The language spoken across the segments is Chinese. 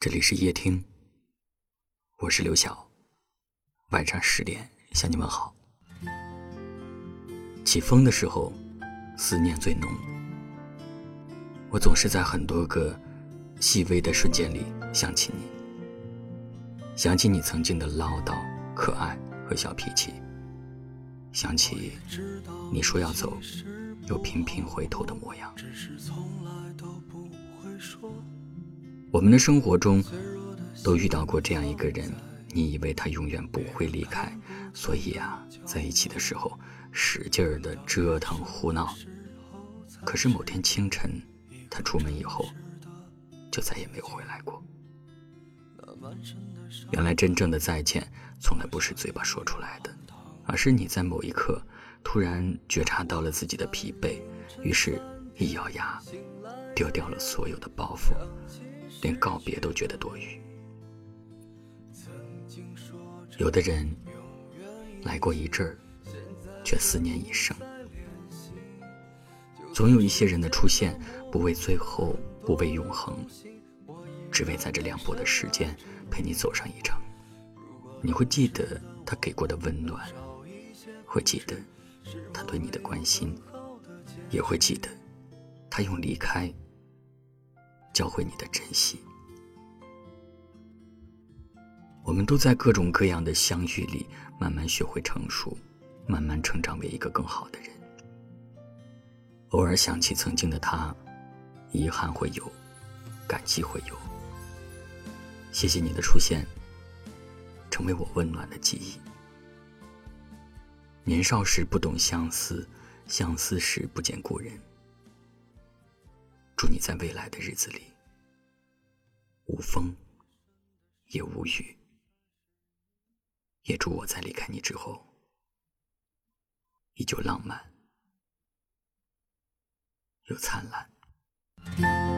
这里是夜听，我是刘晓。晚上十点向你们好。起风的时候，思念最浓。我总是在很多个细微的瞬间里想起你，想起你曾经的唠叨、可爱和小脾气，想起你说要走又频频回头的模样。我们的生活中，都遇到过这样一个人，你以为他永远不会离开，所以啊，在一起的时候使劲儿的折腾胡闹。可是某天清晨，他出门以后，就再也没有回来过。原来真正的再见，从来不是嘴巴说出来的，而是你在某一刻突然觉察到了自己的疲惫，于是一咬牙，丢掉了所有的包袱。连告别都觉得多余。有的人来过一阵儿，却思念一生。总有一些人的出现，不为最后，不为永恒，只为在这凉薄的时间陪你走上一程。你会记得他给过的温暖，会记得他对你的关心，也会记得他用离开。教会你的珍惜。我们都在各种各样的相遇里，慢慢学会成熟，慢慢成长为一个更好的人。偶尔想起曾经的他，遗憾会有，感激会有。谢谢你的出现，成为我温暖的记忆。年少时不懂相思，相思时不见故人。祝你在未来的日子里无风也无雨，也祝我在离开你之后依旧浪漫又灿烂。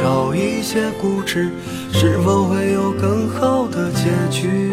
少一些固执，是否会有更好的结局？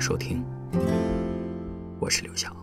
收听，我是刘晓。